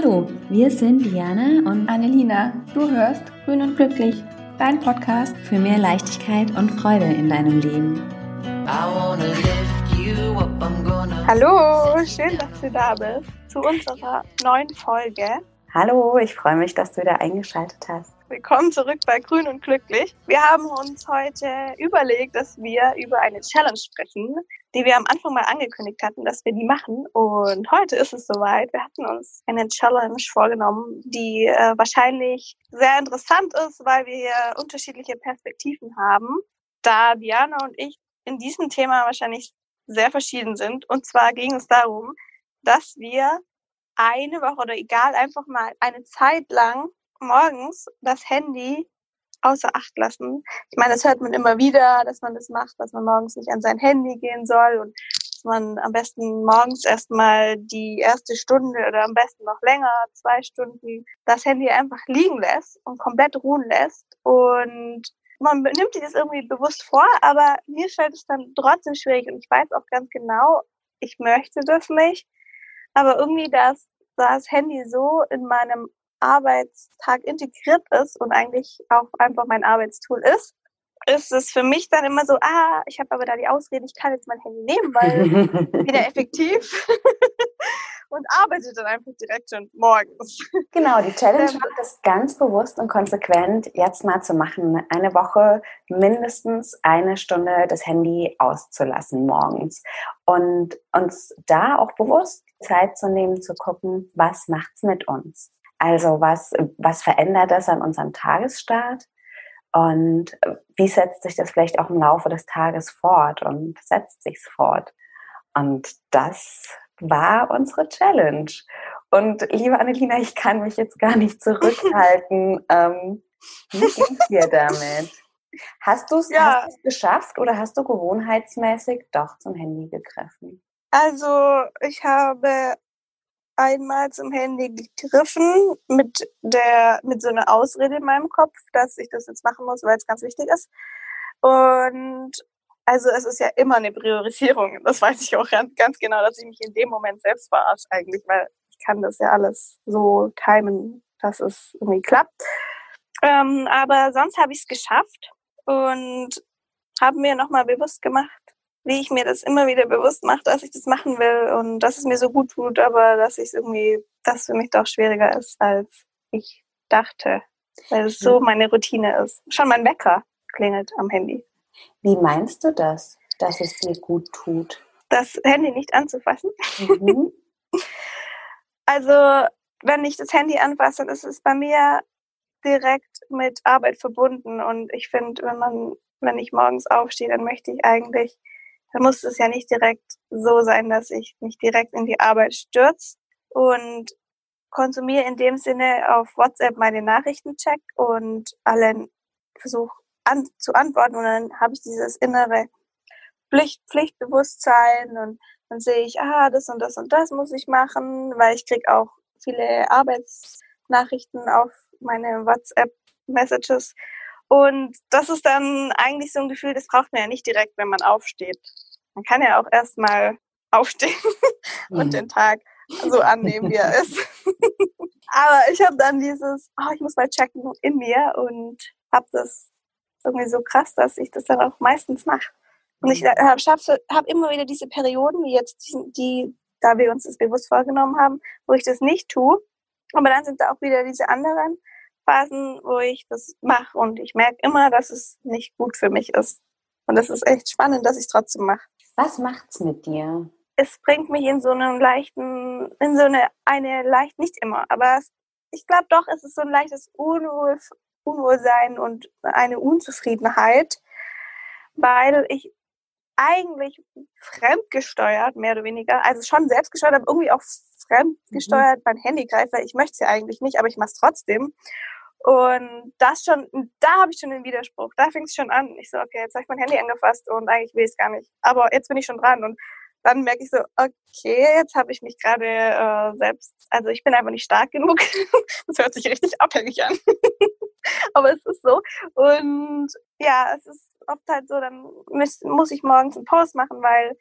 Hallo, wir sind Diana und Annelina. Du hörst Grün und Glücklich, dein Podcast für mehr Leichtigkeit und Freude in deinem Leben. Hallo, schön, dass du da bist zu unserer neuen Folge. Hallo, ich freue mich, dass du wieder eingeschaltet hast. Willkommen zurück bei Grün und Glücklich. Wir haben uns heute überlegt, dass wir über eine Challenge sprechen, die wir am Anfang mal angekündigt hatten, dass wir die machen. Und heute ist es soweit. Wir hatten uns eine Challenge vorgenommen, die äh, wahrscheinlich sehr interessant ist, weil wir unterschiedliche Perspektiven haben. Da Diana und ich in diesem Thema wahrscheinlich sehr verschieden sind. Und zwar ging es darum, dass wir eine Woche oder egal einfach mal eine Zeit lang morgens das Handy außer Acht lassen. Ich meine, das hört man immer wieder, dass man das macht, dass man morgens nicht an sein Handy gehen soll und dass man am besten morgens erstmal die erste Stunde oder am besten noch länger, zwei Stunden, das Handy einfach liegen lässt und komplett ruhen lässt. Und man nimmt sich das irgendwie bewusst vor, aber mir fällt es dann trotzdem schwierig und ich weiß auch ganz genau, ich möchte das nicht. Aber irgendwie, dass das Handy so in meinem Arbeitstag integriert ist und eigentlich auch einfach mein Arbeitstool ist, ist es für mich dann immer so, ah, ich habe aber da die Ausrede, ich kann jetzt mein Handy nehmen, weil wieder effektiv und arbeite dann einfach direkt schon morgens. Genau, die Challenge ähm, macht es ganz bewusst und konsequent jetzt mal zu machen, eine Woche mindestens eine Stunde das Handy auszulassen morgens und uns da auch bewusst Zeit zu nehmen, zu gucken, was macht's mit uns. Also was, was verändert das an unserem Tagesstart? Und wie setzt sich das vielleicht auch im Laufe des Tages fort und setzt sich fort? Und das war unsere Challenge. Und liebe Annelina, ich kann mich jetzt gar nicht zurückhalten. ähm, wie geht's dir damit? Hast du es ja. geschafft oder hast du gewohnheitsmäßig doch zum Handy gegriffen? Also ich habe einmal zum Handy gegriffen mit der mit so einer Ausrede in meinem Kopf, dass ich das jetzt machen muss, weil es ganz wichtig ist. Und also es ist ja immer eine Priorisierung. Das weiß ich auch ganz genau, dass ich mich in dem Moment selbst verarsche eigentlich, weil ich kann das ja alles so timen, dass es irgendwie klappt. Ähm, aber sonst habe ich es geschafft und habe mir nochmal bewusst gemacht, wie ich mir das immer wieder bewusst mache, dass ich das machen will und dass es mir so gut tut, aber dass ich es irgendwie, das für mich doch schwieriger ist, als ich dachte. Weil es so meine Routine ist. Schon mein Wecker klingelt am Handy. Wie meinst du das, dass es dir gut tut? Das Handy nicht anzufassen. Mhm. also, wenn ich das Handy anfasse, dann ist es bei mir direkt mit Arbeit verbunden. Und ich finde, wenn man, wenn ich morgens aufstehe, dann möchte ich eigentlich dann muss es ja nicht direkt so sein, dass ich mich direkt in die Arbeit stürze und konsumiere in dem Sinne auf WhatsApp meine Nachrichten check und allen versuche an, zu antworten. Und dann habe ich dieses innere Pflicht, Pflichtbewusstsein und dann sehe ich, ah, das und das und das muss ich machen, weil ich krieg auch viele Arbeitsnachrichten auf meine WhatsApp-Messages und das ist dann eigentlich so ein Gefühl, das braucht man ja nicht direkt, wenn man aufsteht. Man kann ja auch erstmal aufstehen und mhm. den Tag so annehmen, wie er ist. Aber ich habe dann dieses, oh, ich muss mal checken in mir und habe das irgendwie so krass, dass ich das dann auch meistens mache. Und ich mhm. habe hab immer wieder diese Perioden, wie jetzt, die, die, da wir uns das bewusst vorgenommen haben, wo ich das nicht tue. Aber dann sind da auch wieder diese anderen, Phasen, wo ich das mache und ich merke immer, dass es nicht gut für mich ist. Und das ist echt spannend, dass ich es trotzdem mache. Was macht's mit dir? Es bringt mich in so einen leichten, in so eine, eine leicht, nicht immer, aber ich glaube doch, es ist so ein leichtes Unwohl, Unwohlsein und eine Unzufriedenheit, weil ich eigentlich fremdgesteuert, mehr oder weniger, also schon selbstgesteuert, aber irgendwie auch fremdgesteuert mhm. mein Handy greife, weil ich möchte es ja eigentlich nicht, aber ich mache es trotzdem. Und das schon, da habe ich schon den Widerspruch. Da fing es schon an. Ich so, okay, jetzt habe ich mein Handy angefasst und eigentlich will ich es gar nicht. Aber jetzt bin ich schon dran und dann merke ich so, okay, jetzt habe ich mich gerade äh, selbst, also ich bin einfach nicht stark genug. das hört sich richtig abhängig an. Aber es ist so. Und ja, es ist oft halt so, dann muss, muss ich morgens einen Post machen, weil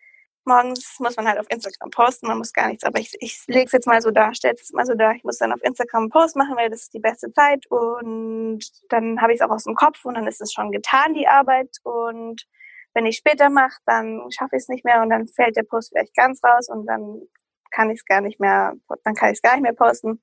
morgens muss man halt auf Instagram posten, man muss gar nichts, aber ich, ich lege es jetzt mal so da, stelle es mal so da, ich muss dann auf Instagram einen Post machen, weil das ist die beste Zeit und dann habe ich es auch aus dem Kopf und dann ist es schon getan, die Arbeit und wenn ich später mache, dann schaffe ich es nicht mehr und dann fällt der Post vielleicht ganz raus und dann kann ich es gar nicht mehr, dann kann ich es gar nicht mehr posten.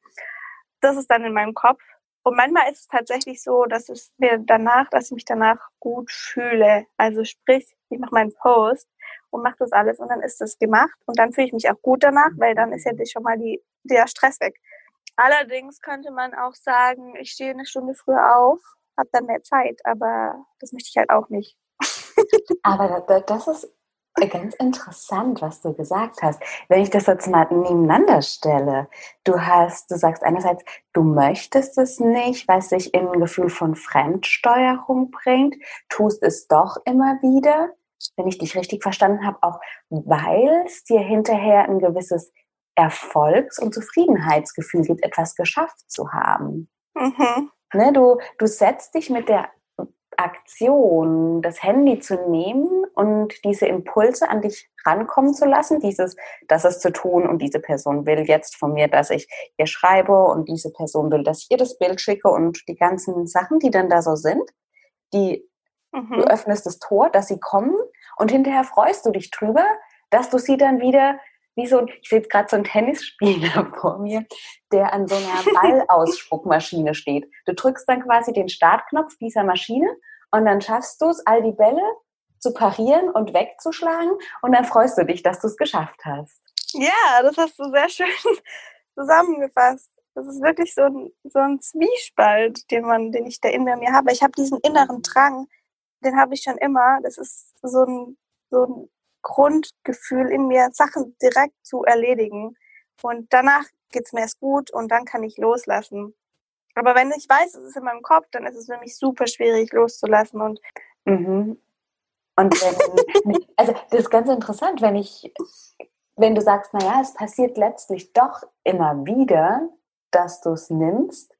Das ist dann in meinem Kopf. Und manchmal ist es tatsächlich so, dass es mir danach, dass ich mich danach gut fühle. Also sprich, ich mache meinen Post und mache das alles und dann ist das gemacht und dann fühle ich mich auch gut danach, weil dann ist ja schon mal die, der Stress weg. Allerdings könnte man auch sagen, ich stehe eine Stunde früher auf, habe dann mehr Zeit, aber das möchte ich halt auch nicht. aber das ist ganz interessant, was du gesagt hast. Wenn ich das jetzt mal nebeneinander stelle, du hast, du sagst einerseits, du möchtest es nicht, was sich in ein Gefühl von Fremdsteuerung bringt, tust es doch immer wieder, wenn ich dich richtig verstanden habe, auch weil es dir hinterher ein gewisses Erfolgs- und Zufriedenheitsgefühl gibt, etwas geschafft zu haben. Mhm. Ne, du, du setzt dich mit der Aktion, das Handy zu nehmen und diese Impulse an dich rankommen zu lassen, dieses, das ist zu tun und diese Person will jetzt von mir, dass ich ihr schreibe und diese Person will, dass ich ihr das Bild schicke und die ganzen Sachen, die dann da so sind, die mhm. du öffnest das Tor, dass sie kommen und hinterher freust du dich drüber, dass du sie dann wieder wie so, ich sehe jetzt gerade so einen Tennisspieler vor mir, der an so einer Ballausspuckmaschine steht. Du drückst dann quasi den Startknopf dieser Maschine und dann schaffst du es, all die Bälle zu parieren und wegzuschlagen und dann freust du dich, dass du es geschafft hast. Ja, das hast du sehr schön zusammengefasst. Das ist wirklich so ein, so ein Zwiespalt, den man, den ich da in mir habe. Ich habe diesen inneren Drang, den habe ich schon immer. Das ist so ein, so ein Grundgefühl in mir, Sachen direkt zu erledigen. Und danach geht es mir erst gut und dann kann ich loslassen. Aber wenn ich weiß, es ist in meinem Kopf, dann ist es für mich super schwierig loszulassen. Und, mhm. und wenn, also das ist ganz interessant, wenn ich, wenn du sagst, naja, es passiert letztlich doch immer wieder, dass du es nimmst,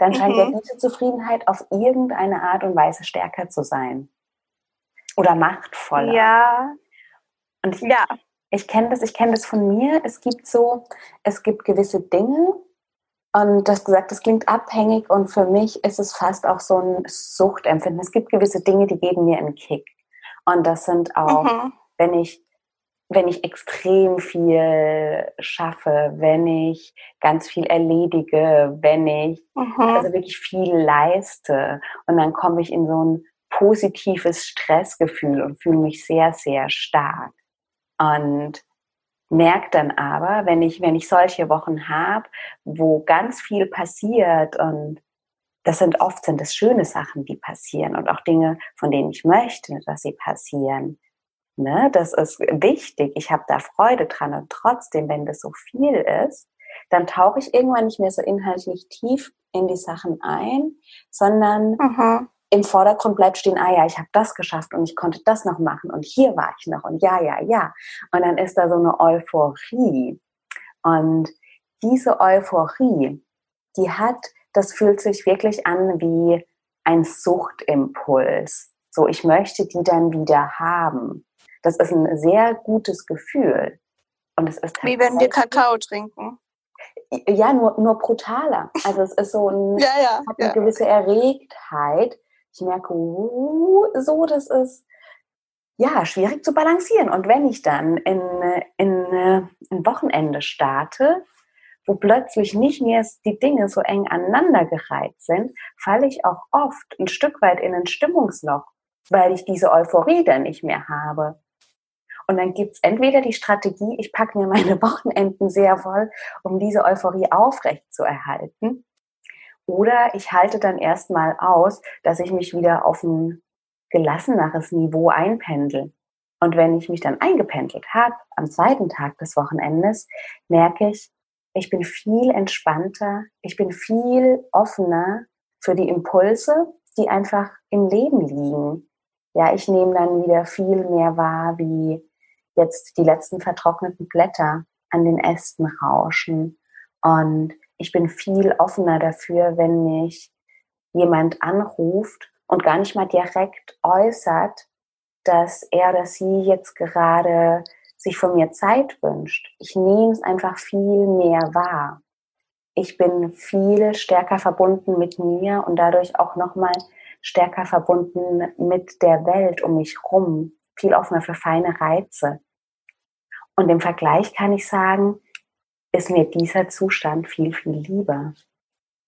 dann scheint mhm. ja diese Zufriedenheit auf irgendeine Art und Weise stärker zu sein. Oder machtvoller. Ja, und ich, ja. ich kenne das, ich kenne das von mir. Es gibt so, es gibt gewisse Dinge, und das gesagt, das klingt abhängig und für mich ist es fast auch so ein Suchtempfinden. Es gibt gewisse Dinge, die geben mir einen Kick. Und das sind auch, mhm. wenn ich, wenn ich extrem viel schaffe, wenn ich ganz viel erledige, wenn ich mhm. also wirklich viel leiste und dann komme ich in so ein positives Stressgefühl und fühle mich sehr, sehr stark. Und merke dann aber, wenn ich, wenn ich solche Wochen habe, wo ganz viel passiert und das sind oft sind es schöne Sachen, die passieren und auch Dinge, von denen ich möchte, dass sie passieren. Ne, das ist wichtig. Ich habe da Freude dran und trotzdem, wenn das so viel ist, dann tauche ich irgendwann nicht mehr so inhaltlich tief in die Sachen ein, sondern mhm im Vordergrund bleibt stehen, ah ja, ich habe das geschafft und ich konnte das noch machen und hier war ich noch und ja, ja, ja. Und dann ist da so eine Euphorie. Und diese Euphorie, die hat, das fühlt sich wirklich an wie ein Suchtimpuls. So, ich möchte die dann wieder haben. Das ist ein sehr gutes Gefühl. Und es ist wie wenn wir Kakao trinken. Ja, nur, nur brutaler. Also es ist so ein, ja, ja, hat eine ja. gewisse Erregtheit, ich merke, uh, so, das ist ja schwierig zu balancieren. Und wenn ich dann in, in, in ein Wochenende starte, wo plötzlich nicht mehr die Dinge so eng aneinandergereiht sind, falle ich auch oft ein Stück weit in ein Stimmungsloch, weil ich diese Euphorie dann nicht mehr habe. Und dann gibt es entweder die Strategie, ich packe mir meine Wochenenden sehr voll, um diese Euphorie aufrecht zu erhalten. Oder ich halte dann erstmal aus, dass ich mich wieder auf ein gelasseneres Niveau einpendel. Und wenn ich mich dann eingependelt habe, am zweiten Tag des Wochenendes, merke ich, ich bin viel entspannter, ich bin viel offener für die Impulse, die einfach im Leben liegen. Ja, ich nehme dann wieder viel mehr wahr, wie jetzt die letzten vertrockneten Blätter an den Ästen rauschen und ich bin viel offener dafür, wenn mich jemand anruft und gar nicht mal direkt äußert, dass er oder sie jetzt gerade sich von mir Zeit wünscht. Ich nehme es einfach viel mehr wahr. Ich bin viel stärker verbunden mit mir und dadurch auch nochmal stärker verbunden mit der Welt um mich rum. Viel offener für feine Reize. Und im Vergleich kann ich sagen, ist mir dieser Zustand viel, viel lieber.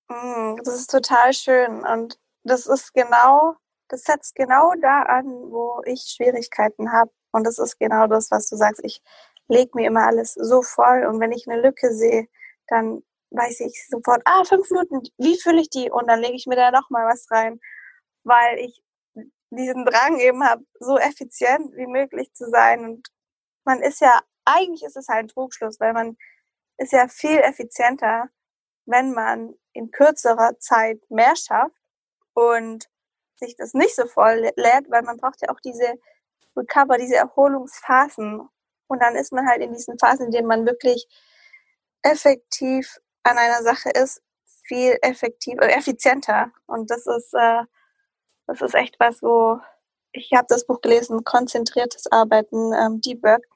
Mm, das ist total schön. Und das ist genau, das setzt genau da an, wo ich Schwierigkeiten habe. Und das ist genau das, was du sagst. Ich lege mir immer alles so voll. Und wenn ich eine Lücke sehe, dann weiß ich sofort, ah, fünf Minuten, wie fülle ich die? Und dann lege ich mir da nochmal was rein, weil ich diesen Drang eben habe, so effizient wie möglich zu sein. Und man ist ja, eigentlich ist es halt ein Trugschluss, weil man ist ja viel effizienter, wenn man in kürzerer Zeit mehr schafft und sich das nicht so voll lädt, weil man braucht ja auch diese Recover, diese Erholungsphasen. Und dann ist man halt in diesen Phasen, in denen man wirklich effektiv an einer Sache ist, viel effektiv oder effizienter. Und das ist, äh, das ist echt was, wo ich habe das Buch gelesen, konzentriertes Arbeiten, ähm, Deep Work,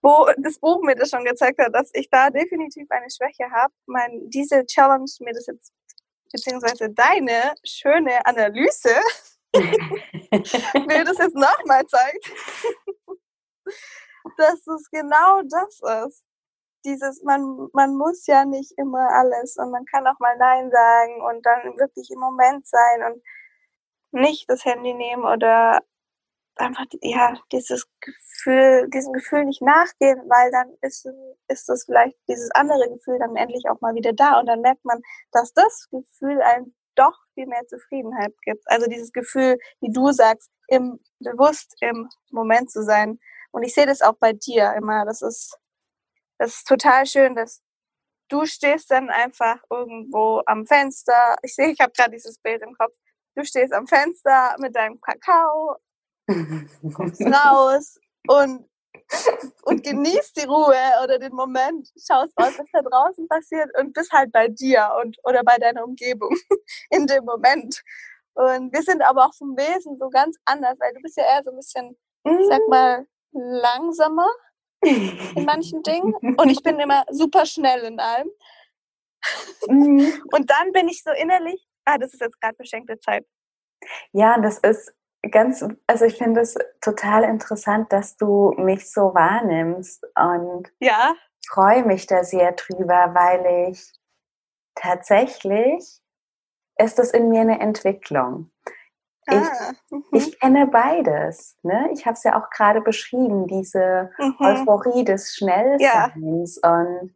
wo das Buch mir das schon gezeigt hat, dass ich da definitiv eine Schwäche habe. Mein, diese Challenge mir das jetzt, beziehungsweise deine schöne Analyse, mir das jetzt nochmal zeigt, dass es genau das ist dieses, man, man muss ja nicht immer alles und man kann auch mal Nein sagen und dann wirklich im Moment sein und nicht das Handy nehmen oder einfach, ja, dieses Gefühl, diesem Gefühl nicht nachgehen, weil dann ist, ist das vielleicht dieses andere Gefühl dann endlich auch mal wieder da und dann merkt man, dass das Gefühl einem doch viel mehr Zufriedenheit gibt. Also dieses Gefühl, wie du sagst, im bewusst im Moment zu sein. Und ich sehe das auch bei dir immer. Das ist das ist total schön, dass du stehst dann einfach irgendwo am Fenster. Ich sehe, ich habe gerade dieses Bild im Kopf. Du stehst am Fenster mit deinem Kakao, kommst raus und, und genießt die Ruhe oder den Moment, schaust was da draußen passiert und bist halt bei dir und oder bei deiner Umgebung in dem Moment. Und wir sind aber auch vom Wesen so ganz anders, weil du bist ja eher so ein bisschen, ich sag mal, langsamer in manchen Dingen und ich bin immer super schnell in allem. Mhm. Und dann bin ich so innerlich, ah, das ist jetzt gerade beschenkte Zeit. Ja, das ist ganz, also ich finde es total interessant, dass du mich so wahrnimmst und ja. freue mich da sehr drüber, weil ich tatsächlich ist das in mir eine Entwicklung. Ich, ah, mhm. ich kenne beides. Ne? Ich habe es ja auch gerade beschrieben, diese mhm. Euphorie des Schnellseins. Ja. Und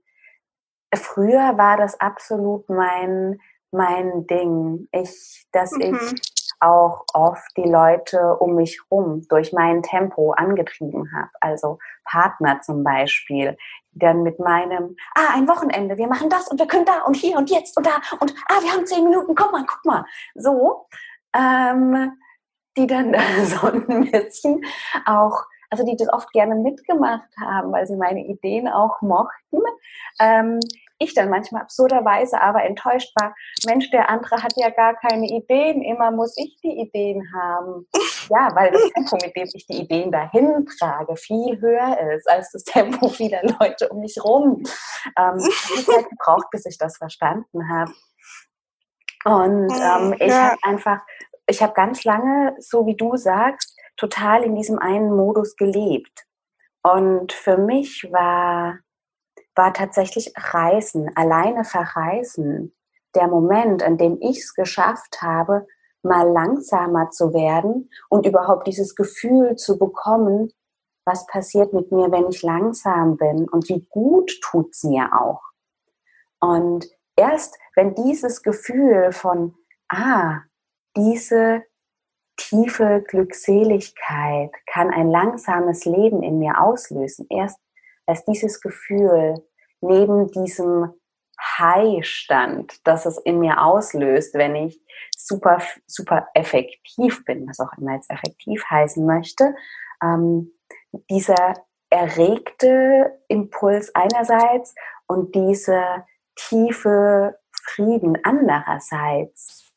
früher war das absolut mein, mein Ding. Ich, dass mhm. ich auch oft die Leute um mich rum durch mein Tempo angetrieben habe. Also Partner zum Beispiel, die dann mit meinem, ah, ein Wochenende, wir machen das und wir können da und hier und jetzt und da und ah, wir haben zehn Minuten, guck mal, guck mal. So ähm, die dann so ein bisschen auch, also die das oft gerne mitgemacht haben, weil sie meine Ideen auch mochten. Ähm, ich dann manchmal absurderweise aber enttäuscht war, Mensch, der andere hat ja gar keine Ideen, immer muss ich die Ideen haben. Ja, weil das Tempo, mit dem ich die Ideen dahin trage, viel höher ist als das Tempo vieler Leute um mich rum. Ähm, ich habe gebraucht, bis ich das verstanden habe. Und ähm, ich ja. habe einfach, ich habe ganz lange, so wie du sagst, total in diesem einen Modus gelebt. Und für mich war, war tatsächlich Reisen, alleine verreisen, der Moment, an dem ich es geschafft habe, mal langsamer zu werden und überhaupt dieses Gefühl zu bekommen, was passiert mit mir, wenn ich langsam bin und wie gut tut es mir auch. Und erst wenn dieses Gefühl von, ah, diese tiefe Glückseligkeit kann ein langsames Leben in mir auslösen, erst als dieses Gefühl neben diesem High stand, das es in mir auslöst, wenn ich super, super effektiv bin, was auch immer jetzt effektiv heißen möchte, ähm, dieser erregte Impuls einerseits und diese tiefe Frieden andererseits.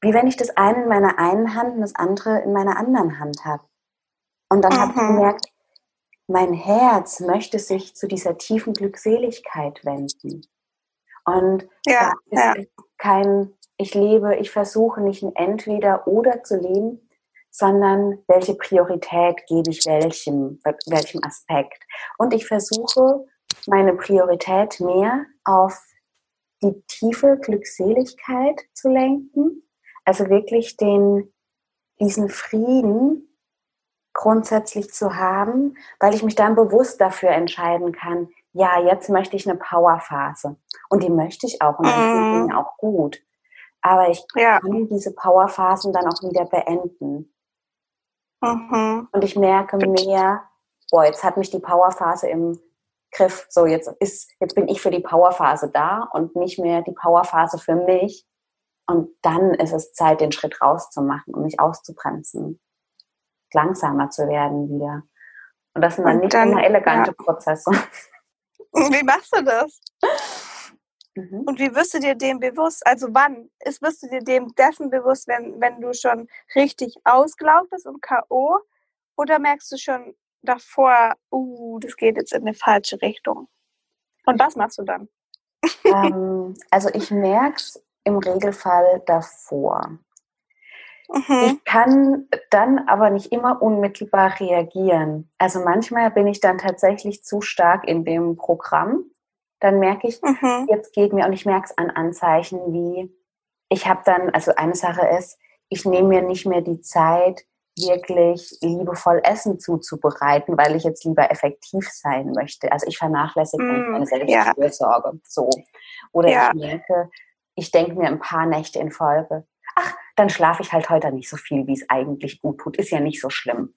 Wie wenn ich das eine in meiner einen Hand und das andere in meiner anderen Hand habe. Und dann habe ich mhm. gemerkt, mein Herz möchte sich zu dieser tiefen Glückseligkeit wenden. Und ja, da ist ja. kein, ich lebe, ich versuche nicht ein Entweder oder zu leben, sondern welche Priorität gebe ich welchem, welchem Aspekt. Und ich versuche, meine Priorität mehr auf die tiefe Glückseligkeit zu lenken, also wirklich den, diesen Frieden grundsätzlich zu haben, weil ich mich dann bewusst dafür entscheiden kann, ja, jetzt möchte ich eine Powerphase. Und die möchte ich auch und dann mm. auch gut. Aber ich ja. kann diese Powerphasen dann auch wieder beenden. Mhm. Und ich merke mehr, boah, jetzt hat mich die Powerphase im Griff. So, jetzt ist, jetzt bin ich für die Powerphase da und nicht mehr die Powerphase für mich. Und dann ist es Zeit, den Schritt rauszumachen und mich auszubremsen langsamer zu werden wieder. Und das sind dann nicht dann, immer elegante ja. Prozesse. Wie machst du das? Mhm. Und wie wirst du dir dem bewusst? Also wann ist, wirst du dir dem dessen bewusst, wenn, wenn du schon richtig ausgelaugt bist und K.O. Oder merkst du schon davor, uh, das geht jetzt in eine falsche Richtung? Und was machst du dann? Ähm, also ich merke es im Regelfall davor. Mhm. Ich kann dann aber nicht immer unmittelbar reagieren. Also manchmal bin ich dann tatsächlich zu stark in dem Programm. Dann merke ich, mhm. jetzt geht mir, und ich merke es an Anzeichen wie, ich habe dann, also eine Sache ist, ich nehme mir nicht mehr die Zeit, wirklich liebevoll Essen zuzubereiten, weil ich jetzt lieber effektiv sein möchte. Also ich vernachlässige mm, meine Selbstfürsorge. Ja. So. Oder ja. ich merke, ich denke mir ein paar Nächte in Folge, dann schlafe ich halt heute nicht so viel, wie es eigentlich gut tut. Ist ja nicht so schlimm.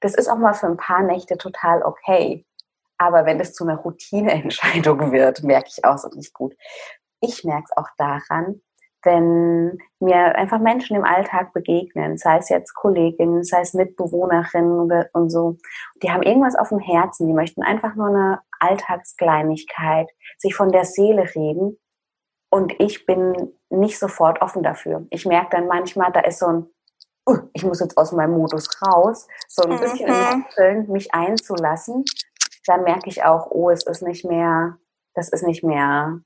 Das ist auch mal für ein paar Nächte total okay. Aber wenn es zu einer Routineentscheidung wird, merke ich auch so nicht gut. Ich merke es auch daran, wenn mir einfach Menschen im Alltag begegnen, sei es jetzt Kolleginnen, sei es Mitbewohnerinnen und so, die haben irgendwas auf dem Herzen, die möchten einfach nur eine Alltagskleinigkeit, sich von der Seele reden und ich bin nicht sofort offen dafür. Ich merke dann manchmal, da ist so ein, uh, ich muss jetzt aus meinem Modus raus, so ein bisschen mhm. Wechseln, mich einzulassen. Dann merke ich auch, oh, es ist nicht mehr, das ist nicht mehr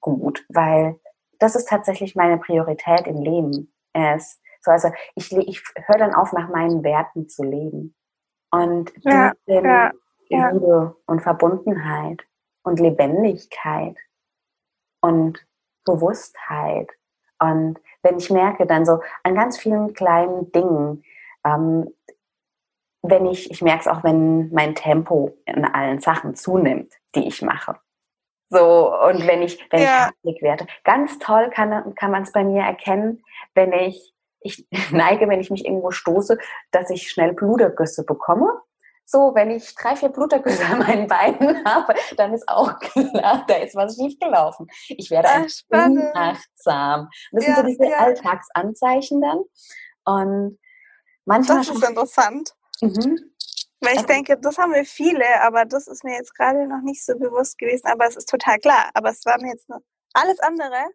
gut, weil das ist tatsächlich meine Priorität im Leben. Es, so, also ich, ich höre dann auf, nach meinen Werten zu leben. Und ja, ja, Liebe und Verbundenheit und Lebendigkeit und Bewusstheit. Und wenn ich merke dann so an ganz vielen kleinen Dingen, ähm, wenn ich, ich merke es auch, wenn mein Tempo in allen Sachen zunimmt, die ich mache. So, und wenn ich, wenn ja. ich werde. Ganz toll kann, kann man es bei mir erkennen, wenn ich, ich neige, wenn ich mich irgendwo stoße, dass ich schnell Blutergüsse bekomme. So, wenn ich drei, vier Blutergüsse an meinen Beinen habe, dann ist auch klar, da ist was schiefgelaufen. Ich werde Ach, unachtsam. Das ja, sind so diese ja. Alltagsanzeichen dann. Und manchmal. Das ist interessant. Mhm. Weil ich denke, das haben wir viele, aber das ist mir jetzt gerade noch nicht so bewusst gewesen. Aber es ist total klar. Aber es war mir jetzt noch alles andere.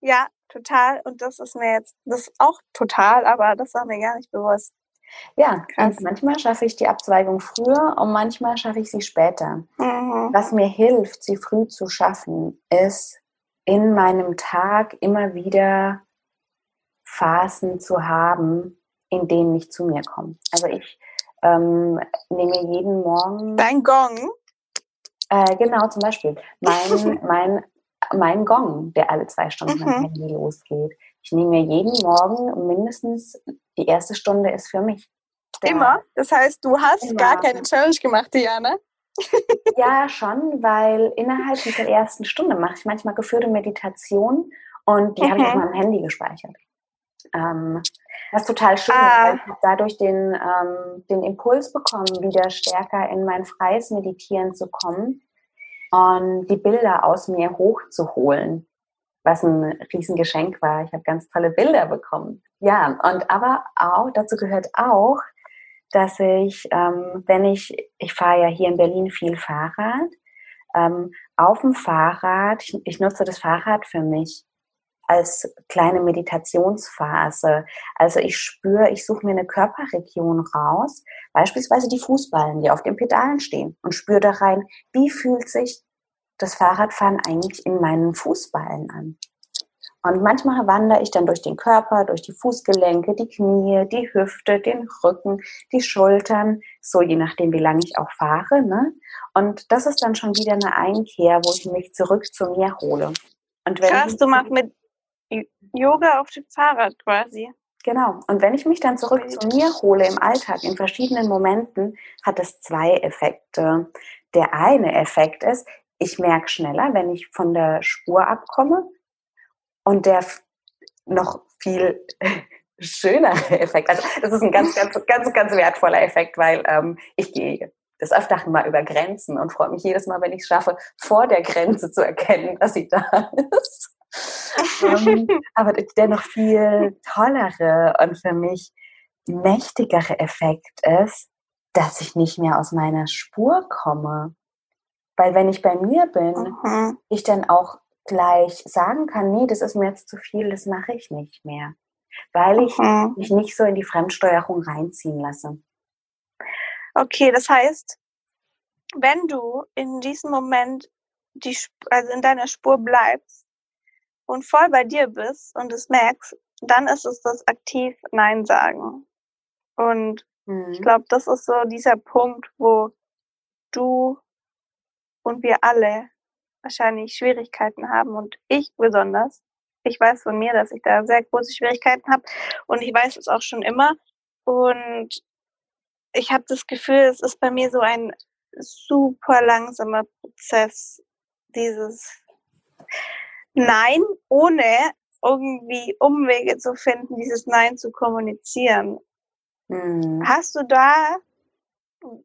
Ja, total. Und das ist mir jetzt, das ist auch total, aber das war mir gar nicht bewusst. Ja, Krass. manchmal schaffe ich die Abzweigung früher und manchmal schaffe ich sie später. Mhm. Was mir hilft, sie früh zu schaffen, ist in meinem Tag immer wieder Phasen zu haben, in denen ich zu mir komme. Also ich ähm, nehme jeden Morgen. Dein Gong? Äh, genau, zum Beispiel. Mein, mein, mein Gong, der alle zwei Stunden mhm. am Handy losgeht. Ich nehme mir jeden Morgen mindestens die erste Stunde ist für mich. Der Immer? Das heißt, du hast Immer. gar keine Challenge gemacht, Diana? ja, schon, weil innerhalb dieser ersten Stunde mache ich manchmal geführte Meditation und die mhm. habe ich auf meinem Handy gespeichert. Ähm, was total schön ah. ist, weil ich dadurch den, ähm, den Impuls bekommen, wieder stärker in mein freies Meditieren zu kommen und die Bilder aus mir hochzuholen was ein Riesengeschenk war. Ich habe ganz tolle Bilder bekommen. Ja, und aber auch, dazu gehört auch, dass ich, ähm, wenn ich, ich fahre ja hier in Berlin viel Fahrrad, ähm, auf dem Fahrrad, ich, ich nutze das Fahrrad für mich. als kleine Meditationsphase. Also ich spüre, ich suche mir eine Körperregion raus, beispielsweise die Fußballen, die auf den Pedalen stehen und spüre da rein, wie fühlt sich das Fahrradfahren eigentlich in meinen Fußballen an. Und manchmal wandere ich dann durch den Körper, durch die Fußgelenke, die Knie, die Hüfte, den Rücken, die Schultern, so je nachdem, wie lange ich auch fahre. Ne? Und das ist dann schon wieder eine Einkehr, wo ich mich zurück zu mir hole. Und wenn Krass, du machst mit Yoga auf dem Fahrrad quasi. Genau. Und wenn ich mich dann zurück zu mir hole im Alltag, in verschiedenen Momenten, hat es zwei Effekte. Der eine Effekt ist, ich merke schneller, wenn ich von der Spur abkomme. Und der noch viel schönere Effekt, also das ist ein ganz, ganz, ganz, ganz wertvoller Effekt, weil ähm, ich gehe des Öfteren mal über Grenzen und freue mich jedes Mal, wenn ich es schaffe, vor der Grenze zu erkennen, dass sie da ist. um, ähm, aber der noch viel tollere und für mich mächtigere Effekt ist, dass ich nicht mehr aus meiner Spur komme. Weil wenn ich bei mir bin, mhm. ich dann auch gleich sagen kann, nee, das ist mir jetzt zu viel, das mache ich nicht mehr. Weil ich mhm. mich nicht so in die Fremdsteuerung reinziehen lasse. Okay, das heißt, wenn du in diesem Moment die, also in deiner Spur bleibst und voll bei dir bist und es merkst, dann ist es das aktiv Nein sagen. Und mhm. ich glaube, das ist so dieser Punkt, wo du und wir alle wahrscheinlich Schwierigkeiten haben und ich besonders. Ich weiß von mir, dass ich da sehr große Schwierigkeiten habe und ich weiß es auch schon immer. Und ich habe das Gefühl, es ist bei mir so ein super langsamer Prozess, dieses Nein, ohne irgendwie Umwege zu finden, dieses Nein zu kommunizieren. Hm. Hast du da,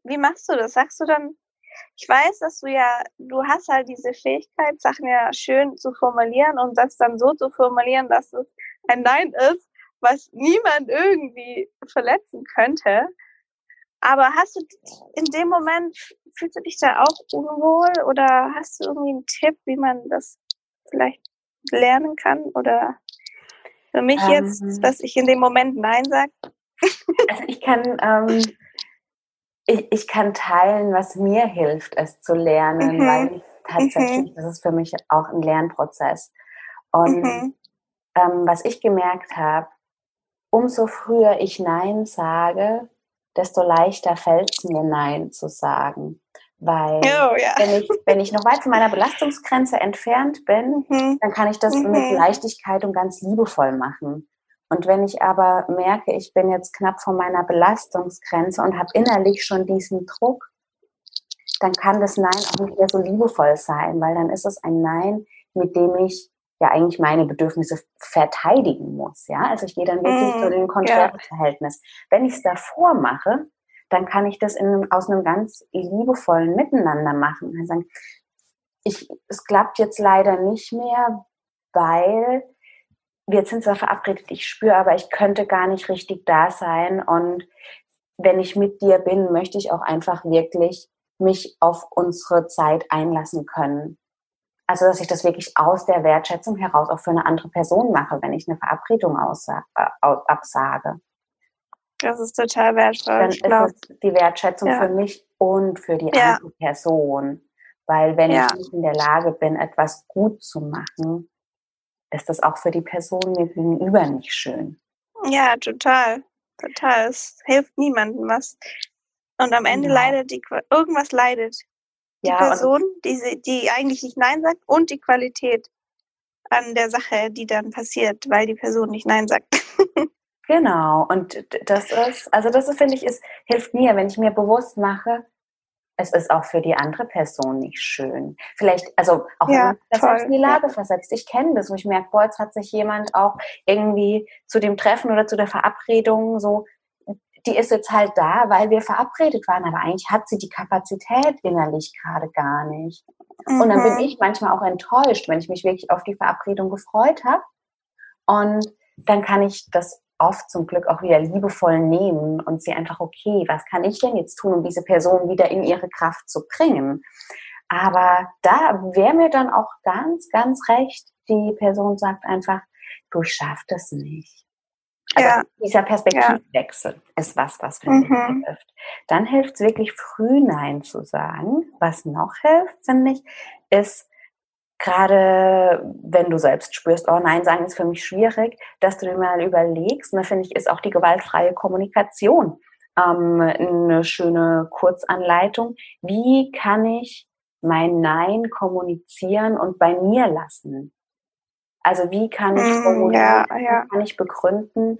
wie machst du das? Sagst du dann, ich weiß, dass du ja, du hast halt diese Fähigkeit, Sachen ja schön zu formulieren und das dann so zu formulieren, dass es ein Nein ist, was niemand irgendwie verletzen könnte. Aber hast du in dem Moment, fühlst du dich da auch unwohl oder hast du irgendwie einen Tipp, wie man das vielleicht lernen kann? Oder für mich ähm, jetzt, dass ich in dem Moment Nein sage? Also ich kann ähm, ich, ich kann teilen, was mir hilft, es zu lernen, mhm. weil tatsächlich, mhm. das ist für mich auch ein Lernprozess. Und mhm. ähm, was ich gemerkt habe, umso früher ich Nein sage, desto leichter fällt es mir, Nein zu sagen. Weil oh, ja. wenn, ich, wenn ich noch weit von meiner Belastungsgrenze entfernt bin, mhm. dann kann ich das mit mhm. Leichtigkeit und ganz liebevoll machen. Und wenn ich aber merke, ich bin jetzt knapp vor meiner Belastungsgrenze und habe innerlich schon diesen Druck, dann kann das Nein auch nicht mehr so liebevoll sein, weil dann ist es ein Nein, mit dem ich ja eigentlich meine Bedürfnisse verteidigen muss. Ja, also ich gehe dann wirklich mm, zu dem Konträrverhältnis. Ja. Wenn ich es davor mache, dann kann ich das in, aus einem ganz liebevollen Miteinander machen. Also ich, es klappt jetzt leider nicht mehr, weil wir sind zwar verabredet, ich spüre, aber ich könnte gar nicht richtig da sein. Und wenn ich mit dir bin, möchte ich auch einfach wirklich mich auf unsere Zeit einlassen können. Also, dass ich das wirklich aus der Wertschätzung heraus auch für eine andere Person mache, wenn ich eine Verabredung äh, absage. Das ist total wertvoll. Dann ist es die Wertschätzung ja. für mich und für die ja. andere Person. Weil wenn ja. ich nicht in der Lage bin, etwas gut zu machen, ist das auch für die Person mir gegenüber nicht schön. Ja, total. Total. Es hilft niemandem was. Und am Ende ja. leidet die, irgendwas leidet. Die ja, Person, die, die eigentlich nicht Nein sagt und die Qualität an der Sache, die dann passiert, weil die Person nicht Nein sagt. genau. Und das ist, also das finde ich, ist, hilft mir, wenn ich mir bewusst mache, es ist auch für die andere Person nicht schön. Vielleicht, also auch ja, wenn das toll, in die Lage ja. versetzt. Ich kenne das, wo ich merke, boah, jetzt hat sich jemand auch irgendwie zu dem Treffen oder zu der Verabredung so, die ist jetzt halt da, weil wir verabredet waren, aber eigentlich hat sie die Kapazität innerlich gerade gar nicht. Mhm. Und dann bin mhm. ich manchmal auch enttäuscht, wenn ich mich wirklich auf die Verabredung gefreut habe. Und dann kann ich das oft zum Glück auch wieder liebevoll nehmen und sie einfach, okay, was kann ich denn jetzt tun, um diese Person wieder in ihre Kraft zu bringen? Aber da wäre mir dann auch ganz, ganz recht, die Person sagt einfach, du schaffst es nicht. Also Ja. dieser Perspektivwechsel ist was, was finde Mhm. ich hilft. Dann hilft es wirklich früh Nein zu sagen. Was noch hilft, finde ich, ist gerade, wenn du selbst spürst, oh Nein sagen ist für mich schwierig, dass du dir mal überlegst, und da finde ich, ist auch die gewaltfreie Kommunikation ähm, eine schöne Kurzanleitung. Wie kann ich mein Nein kommunizieren und bei mir lassen? Also wie kann ich formulieren, ja, ja. wie kann ich begründen,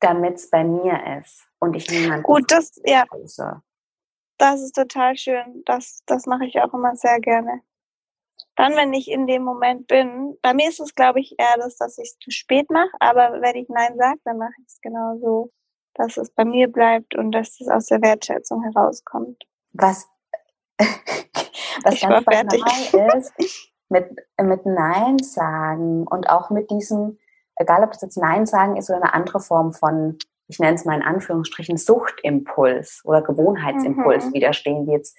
damit es bei mir ist und ich niemanden Gut, das, ja, das ist total schön. Das, das mache ich auch immer sehr gerne. Dann, wenn ich in dem Moment bin, bei mir ist es, glaube ich, eher das, dass ich es zu spät mache, aber wenn ich Nein sage, dann mache ich es genau so, dass es bei mir bleibt und dass es aus der Wertschätzung herauskommt. Was, was Ich ganz fertig. banal ist, mit, mit Nein sagen und auch mit diesem, egal ob das jetzt Nein sagen ist oder eine andere Form von, ich nenne es mal in Anführungsstrichen, Suchtimpuls oder Gewohnheitsimpuls Mhm. widerstehen, wie jetzt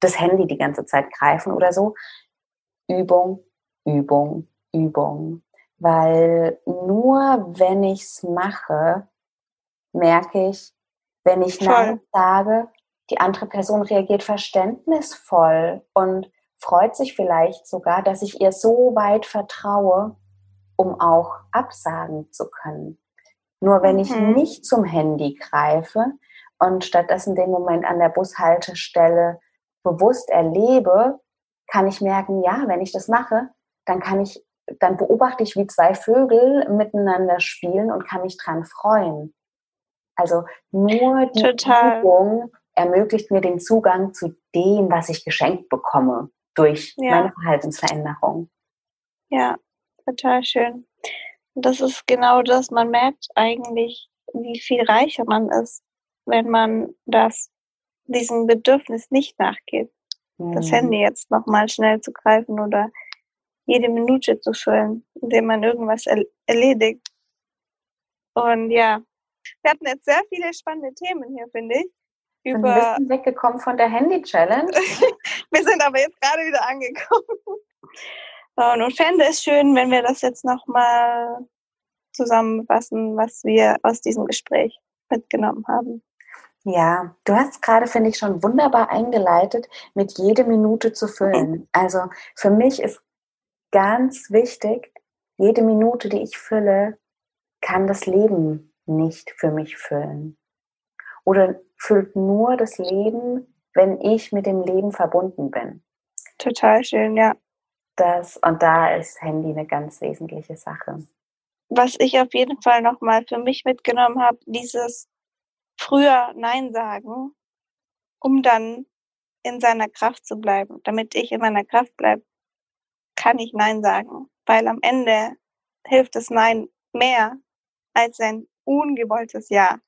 das Handy die ganze Zeit greifen oder so. Übung, Übung, Übung. Weil nur wenn ich es mache, merke ich, wenn ich Nein sage, die andere Person reagiert verständnisvoll und freut sich vielleicht sogar, dass ich ihr so weit vertraue, um auch absagen zu können. Nur wenn ich Mhm. nicht zum Handy greife und stattdessen den Moment an der Bushaltestelle bewusst erlebe, kann ich merken, ja, wenn ich das mache, dann kann ich, dann beobachte ich, wie zwei Vögel miteinander spielen und kann mich dran freuen. Also nur die Total. Übung ermöglicht mir den Zugang zu dem, was ich geschenkt bekomme durch Ja. meine Verhaltensveränderung. Ja, total schön. Und das ist genau das, man merkt eigentlich, wie viel reicher man ist, wenn man das, diesem Bedürfnis nicht nachgeht, das Mhm. Handy jetzt nochmal schnell zu greifen oder jede Minute zu füllen, indem man irgendwas er erledigt. Und ja, wir hatten jetzt sehr viele spannende Themen hier, finde ich. Sind ein Über, bisschen weggekommen von der Handy-Challenge. wir sind aber jetzt gerade wieder angekommen. Und, und fände es schön, wenn wir das jetzt nochmal zusammenfassen, was wir aus diesem Gespräch mitgenommen haben. Ja, du hast gerade, finde ich, schon wunderbar eingeleitet, mit jede Minute zu füllen. Also für mich ist ganz wichtig, jede Minute, die ich fülle, kann das Leben nicht für mich füllen. Oder füllt nur das Leben, wenn ich mit dem Leben verbunden bin. Total schön, ja. Das, und da ist Handy eine ganz wesentliche Sache. Was ich auf jeden Fall nochmal für mich mitgenommen habe, dieses früher Nein sagen, um dann in seiner Kraft zu bleiben. Damit ich in meiner Kraft bleibe, kann ich Nein sagen. Weil am Ende hilft das Nein mehr als ein ungewolltes Ja.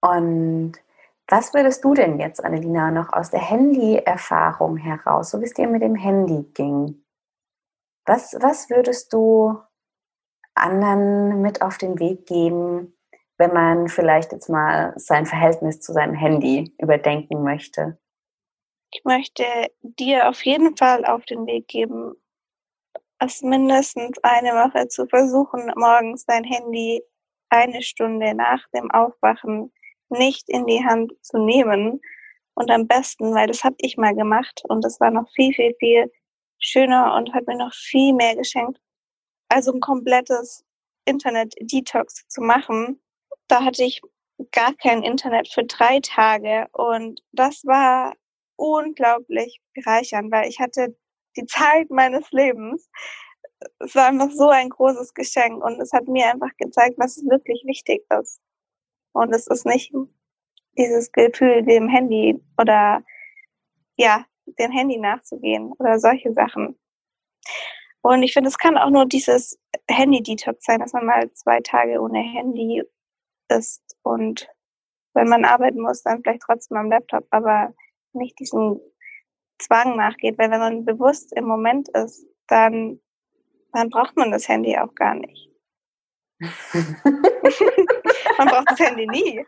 Und was würdest du denn jetzt, Annelina, noch aus der Handy-Erfahrung heraus, so wie es dir mit dem Handy ging, was, was würdest du anderen mit auf den Weg geben, wenn man vielleicht jetzt mal sein Verhältnis zu seinem Handy überdenken möchte? Ich möchte dir auf jeden Fall auf den Weg geben, es mindestens eine Woche zu versuchen, morgens dein Handy eine Stunde nach dem Aufwachen nicht in die Hand zu nehmen. Und am besten, weil das habe ich mal gemacht und das war noch viel, viel, viel schöner und hat mir noch viel mehr geschenkt. Also ein komplettes Internet-Detox zu machen. Da hatte ich gar kein Internet für drei Tage und das war unglaublich bereichernd, weil ich hatte die Zeit meines Lebens. Es war einfach so ein großes Geschenk und es hat mir einfach gezeigt, was wirklich wichtig ist. Und es ist nicht dieses Gefühl, dem Handy oder ja, dem Handy nachzugehen oder solche Sachen. Und ich finde, es kann auch nur dieses Handy-Detox sein, dass man mal zwei Tage ohne Handy ist und wenn man arbeiten muss, dann vielleicht trotzdem am Laptop, aber nicht diesen Zwang nachgeht, weil wenn man bewusst im Moment ist, dann, dann braucht man das Handy auch gar nicht. man braucht das Handy nie.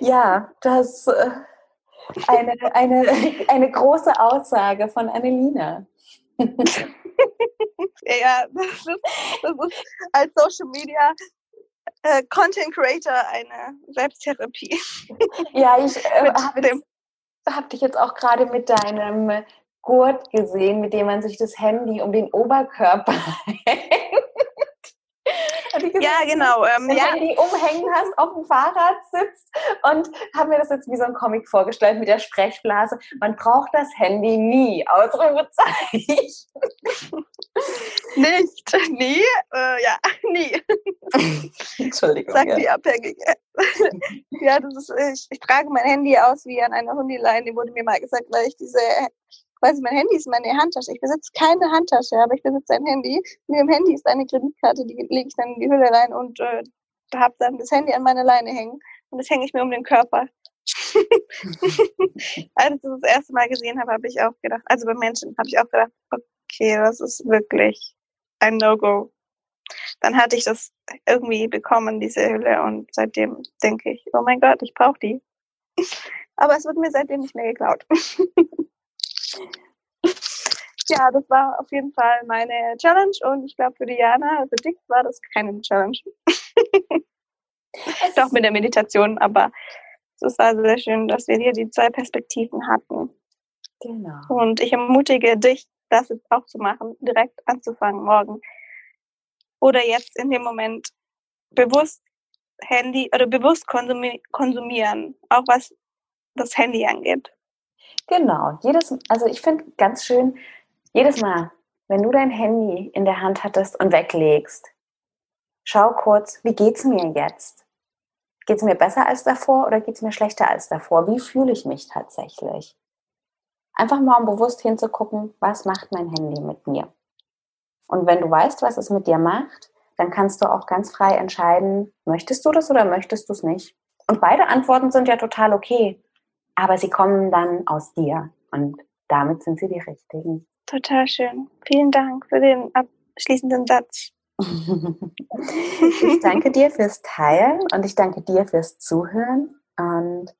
ja, das äh, eine, eine, eine große Aussage von Annelina. Ja, das ist, das ist als Social Media äh, Content Creator eine Selbsttherapie. Ja, ich äh, habe hab dich jetzt auch gerade mit deinem Gurt gesehen, mit dem man sich das Handy um den Oberkörper hängt ja, genau. Ähm, ja. Handy umhängen hast, auf dem Fahrrad sitzt und habe mir das jetzt wie so ein Comic vorgestellt mit der Sprechblase. Man braucht das Handy nie. Ausrufezeichen. Nicht, nie, äh, ja, nie. Entschuldigung. Sagt ja. die Abhängige. ja, das ist, ich, ich trage mein Handy aus wie an einer Hundileine, die wurde mir mal gesagt, weil ich diese quasi mein Handy ist meine Handtasche. Ich besitze keine Handtasche, aber ich besitze ein Handy. In dem Handy ist eine Kreditkarte, die lege ich dann in die Hülle rein und äh, habe dann das Handy an meiner Leine hängen. Und das hänge ich mir um den Körper. Als ich das das erste Mal gesehen habe, habe ich auch gedacht, also bei Menschen habe ich auch gedacht, okay, das ist wirklich ein No-Go. Dann hatte ich das irgendwie bekommen, diese Hülle, und seitdem denke ich, oh mein Gott, ich brauche die. Aber es wird mir seitdem nicht mehr geklaut. Ja, das war auf jeden Fall meine Challenge und ich glaube für Diana, für dich war das keine Challenge. Doch mit der Meditation, aber es war sehr schön, dass wir hier die zwei Perspektiven hatten. Genau. Und ich ermutige dich, das jetzt auch zu machen, direkt anzufangen morgen. Oder jetzt in dem Moment bewusst Handy oder bewusst konsumieren, auch was das Handy angeht. Genau, jedes, also ich finde ganz schön, jedes Mal, wenn du dein Handy in der Hand hattest und weglegst, schau kurz, wie geht's mir jetzt? Geht's mir besser als davor oder geht's mir schlechter als davor? Wie fühle ich mich tatsächlich? Einfach mal um bewusst hinzugucken, was macht mein Handy mit mir? Und wenn du weißt, was es mit dir macht, dann kannst du auch ganz frei entscheiden, möchtest du das oder möchtest du es nicht? Und beide Antworten sind ja total okay aber sie kommen dann aus dir und damit sind sie die richtigen. Total schön. Vielen Dank für den abschließenden Satz. ich danke dir fürs Teilen und ich danke dir fürs Zuhören und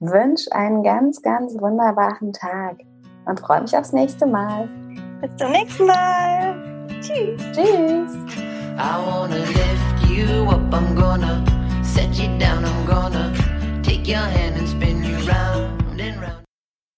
wünsche einen ganz, ganz wunderbaren Tag und freue mich aufs nächste Mal. Bis zum nächsten Mal. Tschüss. Tschüss. I wanna lift you up, I'm gonna set you down, I'm gonna take your hand around.